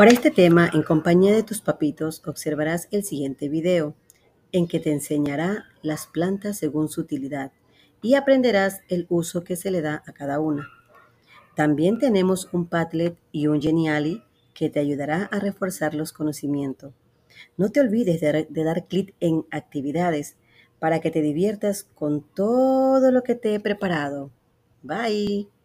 Para este tema, en compañía de tus papitos, observarás el siguiente video, en que te enseñará las plantas según su utilidad y aprenderás el uso que se le da a cada una. También tenemos un Padlet y un Geniali que te ayudará a reforzar los conocimientos. No te olvides de, de dar clic en actividades para que te diviertas con todo lo que te he preparado. Bye.